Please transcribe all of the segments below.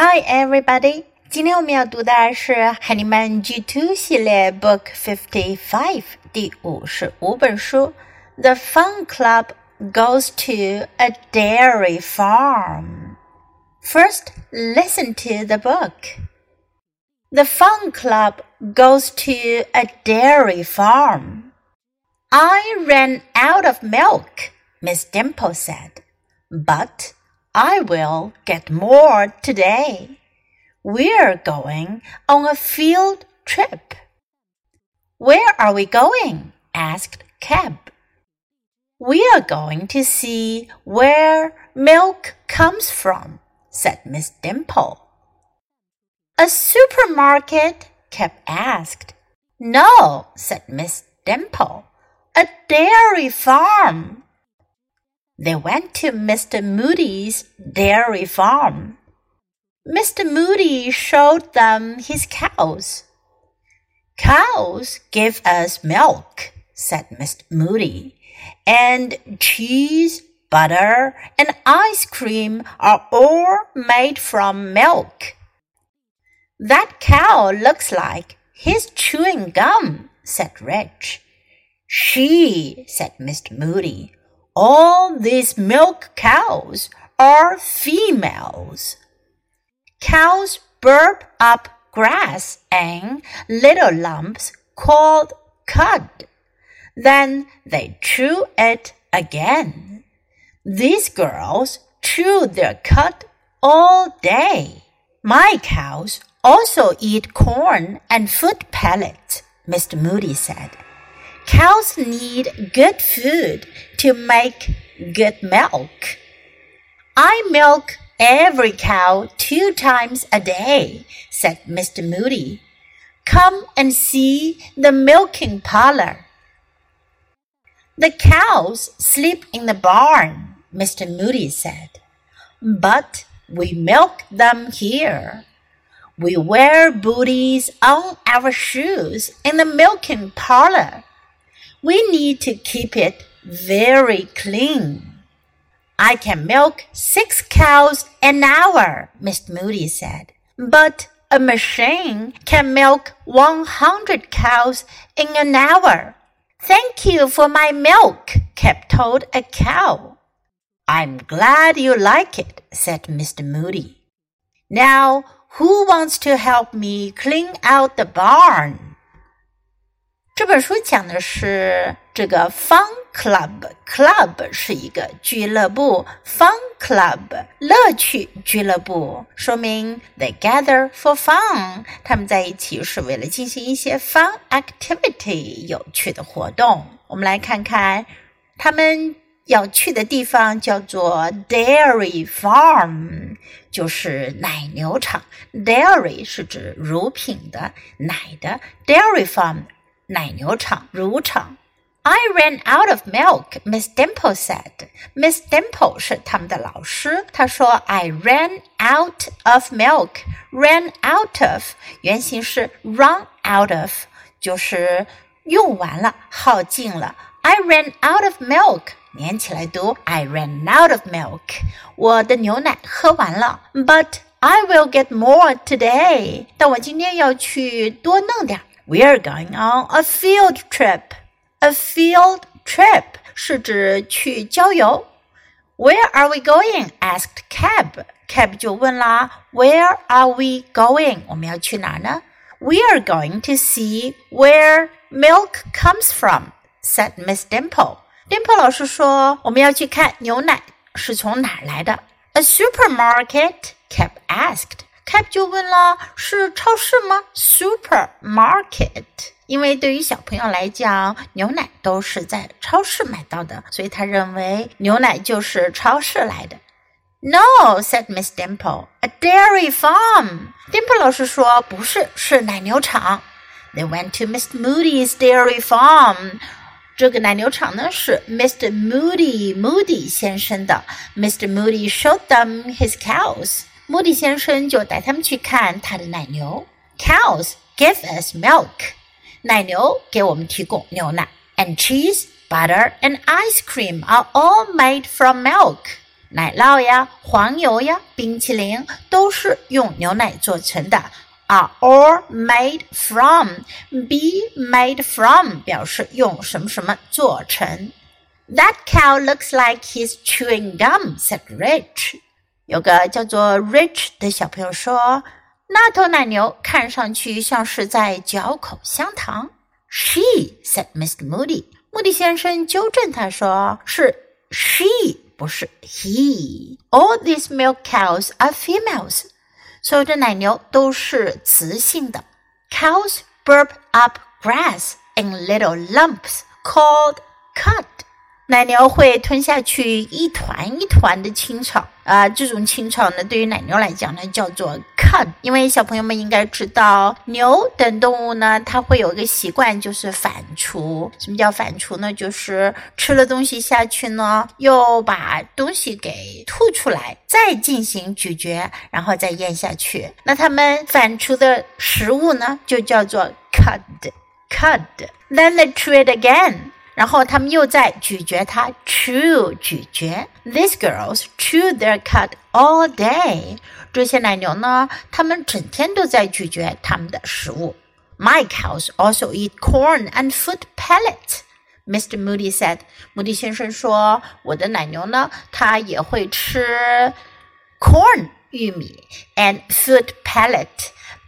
Hi, everybody！今天我们要读的是海尼曼 G Two 系列 Book Fifty Five 第五十五本书。The Fun Club goes to a dairy farm. First, listen to the book. The Fun Club goes to a dairy farm. I ran out of milk, Miss Dimple said, but I will get more today. We're going on a field trip. Where are we going? asked Cab. We are going to see where milk comes from, said Miss Dimple. A supermarket? Cab asked. No, said Miss Dimple. A dairy farm. They went to Mr. Moody's dairy farm. Mr. Moody showed them his cows. Cows give us milk, said Mr. Moody, and cheese, butter, and ice cream are all made from milk. That cow looks like he's chewing gum, said Rich. She, said Mr. Moody, all these milk cows are females. Cows burp up grass and little lumps called cud. Then they chew it again. These girls chew their cud all day. My cows also eat corn and food pellets, Mr. Moody said. Cows need good food to make good milk. I milk every cow two times a day, said Mr. Moody. Come and see the milking parlor. The cows sleep in the barn, Mr. Moody said. But we milk them here. We wear booties on our shoes in the milking parlor. We need to keep it very clean. I can milk six cows an hour, Miss Moody said. But a machine can milk 100 cows in an hour. Thank you for my milk, Cap told a cow. I'm glad you like it, said Mr. Moody. Now, who wants to help me clean out the barn? 这本书讲的是这个 Fun Club，Club 是一个俱乐部，Fun Club 乐趣俱乐部，说明 they gather for fun，他们在一起是为了进行一些 fun activity 有趣的活动。我们来看看他们要去的地方叫做 Dairy Farm，就是奶牛场。Dairy 是指乳品的、奶的，Dairy Farm。奶牛场、乳场。I ran out of milk, Miss Dimple said. Miss Dimple 是他们的老师。她说，I ran out of milk. Ran out of 原型是 run out of，就是用完了、耗尽了。I ran out of milk. 连起来读，I ran out of milk. 我的牛奶喝完了，But I will get more today. 但我今天要去多弄点 儿。we're going on a field trip. A field trip 是指去郊游。Where are we going? asked Cab. Cab 就问啦，Where are we going? 我们要去哪呢？We are going to see where milk comes from, said Miss Dimple. Dimple 老师说，我们要去看牛奶是从哪儿来的。A supermarket? Cab asked. Cap 就问了：“是超市吗？”Supermarket，因为对于小朋友来讲，牛奶都是在超市买到的，所以他认为牛奶就是超市来的。No，said Miss Dimple，a dairy farm。Dimple 老师说：“不是，是奶牛场。”They went to Mr. Moody's dairy farm。这个奶牛场呢是 Mr. Moody Moody 先生的。Mr. Moody showed them his cows。 莫迪先生就带他们去看他的奶牛。Cows give us milk，奶牛给我们提供牛奶。And cheese, butter, and ice cream are all made from milk。 奶酪呀、黄油呀、冰淇淋都是用牛奶做成的。are all made from be made from 表示用什么什么做成。That cow looks like he's chewing gum," said Rich. 有个叫做 Rich 的小朋友说：“那头奶牛看上去像是在嚼口香糖。” She said, Mr. Moody. 穆迪先生纠正他说：“是 she，不是 he. All these milk cows are females. 所有的奶牛都是雌性的。Cows burp up grass in little lumps called cud. 奶牛会吞下去一团一团的青草啊，这种青草呢，对于奶牛来讲呢，叫做 cud。因为小朋友们应该知道，牛等动物呢，它会有一个习惯，就是反刍。什么叫反刍呢？就是吃了东西下去呢，又把东西给吐出来，再进行咀嚼，然后再咽下去。那它们反刍的食物呢，就叫做 cud，cud。Then they chew it again. 然后他们又在咀嚼它，chew 咀嚼。These girls chew their cud all day。这些奶牛呢，它们整天都在咀嚼它们的食物。My cows also eat corn and food pellets. Mr. Moody said. 穆迪先生说，我的奶牛呢，它也会吃 corn 玉米 and food pellet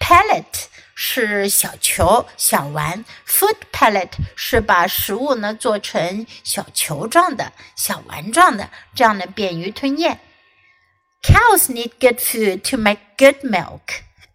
pellet 是小球、小丸；food pellet 是把食物呢做成小球状的、小丸状的，这样呢便于吞咽。Cows need good food to make good milk。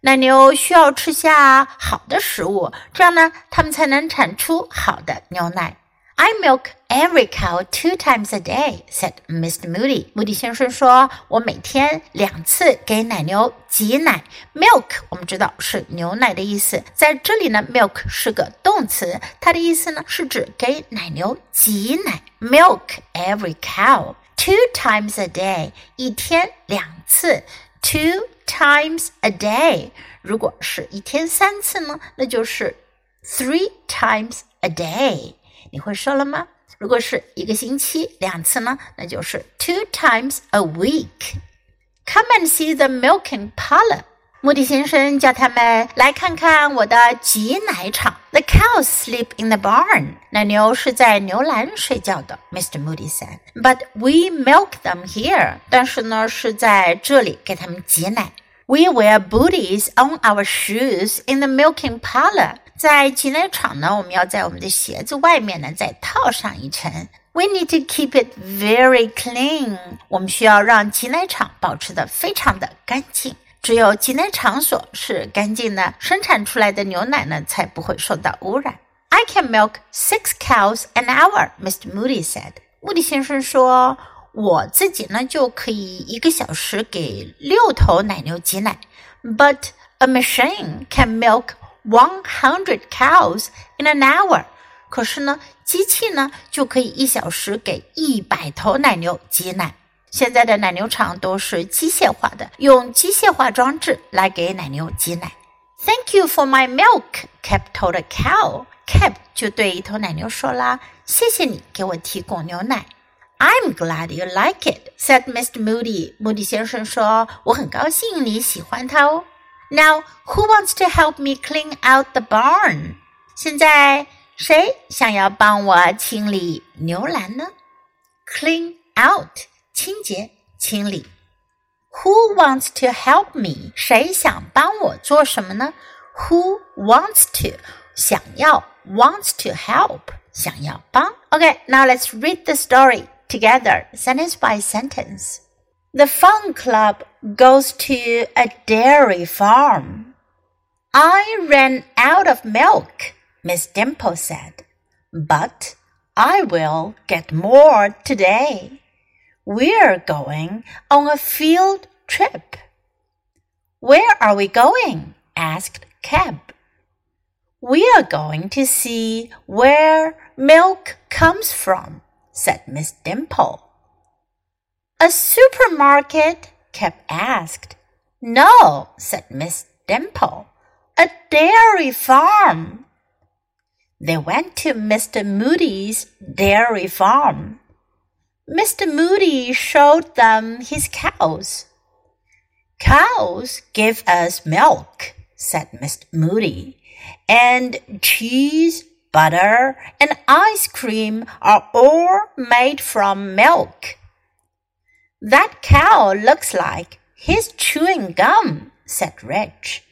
奶牛需要吃下好的食物，这样呢它们才能产出好的牛奶。I milk every cow two times a day," said Mr. Moody. 穆迪先生说：“我每天两次给奶牛挤奶。Milk 我们知道是牛奶的意思，在这里呢，milk 是个动词，它的意思呢是指给奶牛挤奶。Milk every cow two times a day，一天两次。Two times a day，如果是一天三次呢，那就是 three times a day。”你会说了吗？如果是一个星期两次呢，那就是 two times a week。Come and see the milking parlor。穆迪先生叫他们来看看我的挤奶场。The cows sleep in the barn。奶牛是在牛栏睡觉的。Mr. Moody said, "But we milk them here。但是呢，是在这里给他们挤奶。We wear booties on our shoes in the milking parlor。在挤奶场呢，我们要在我们的鞋子外面呢再套上一层。We need to keep it very clean。我们需要让挤奶场保持的非常的干净。只有挤奶场所是干净的，生产出来的牛奶呢才不会受到污染。I can milk six cows an hour, Mr. Moody said。穆迪先生说，我自己呢就可以一个小时给六头奶牛挤奶。But a machine can milk one hundred cows in an hour。可是呢，机器呢就可以一小时给一百头奶牛挤奶。现在的奶牛场都是机械化的，用机械化装置来给奶牛挤奶。Thank you for my milk, Cap told a cow. Cap 就对一头奶牛说啦：“谢谢你给我提供牛奶。” I'm glad you like it, said Mr. Moody. Moody 先生说：“我很高兴你喜欢它哦。” Now, who wants to help me clean out the barn? 现在谁想要帮我清理牛栏呢？Clean out，清洁、清理。Who wants to help me？谁想帮我做什么呢？Who wants to？想要，wants to help，想要帮。Okay, now let's read the story together, sentence by sentence. The fun club goes to a dairy farm. I ran out of milk, Miss Dimple said, but I will get more today. We're going on a field trip. Where are we going? asked Cab. We are going to see where milk comes from, said Miss Dimple. A supermarket? Cap asked. No, said Miss Dimple. A dairy farm. They went to Mr. Moody's dairy farm. Mr. Moody showed them his cows. Cows give us milk, said Mr. Moody, and cheese, butter, and ice cream are all made from milk. That cow looks like he's chewing gum, said Rich.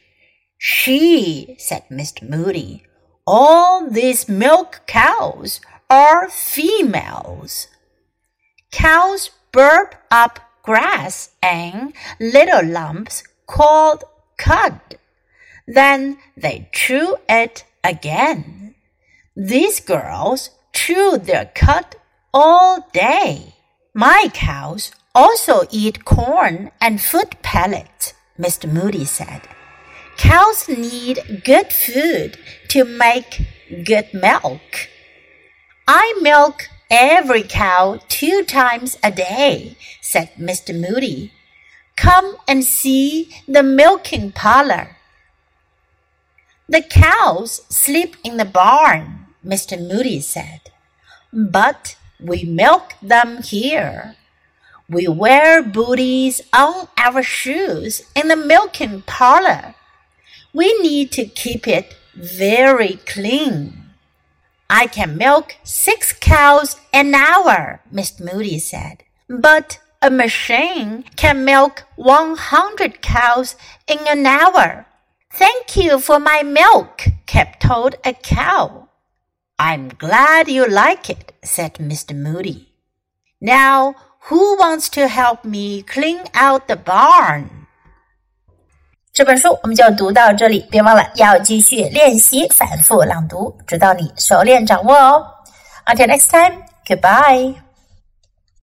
She, said Mr. Moody, all these milk cows are females. Cows burp up grass in little lumps called cud. Then they chew it again. These girls chew their cud all day. My cows also eat corn and food pellets, Mr. Moody said. Cows need good food to make good milk. I milk every cow two times a day, said Mr. Moody. Come and see the milking parlor. The cows sleep in the barn, Mr. Moody said. But we milk them here. We wear booties on our shoes in the milking parlor. We need to keep it very clean. I can milk six cows an hour, Miss Moody said. But a machine can milk 100 cows in an hour. Thank you for my milk, Cap told a cow. I'm glad you like it, said Mr. Moody. Now, who wants to help me clean out the barn? 这本书我们就读到这里，别忘了要继续练习反复朗读，直到你熟练掌握哦。Until next time, goodbye.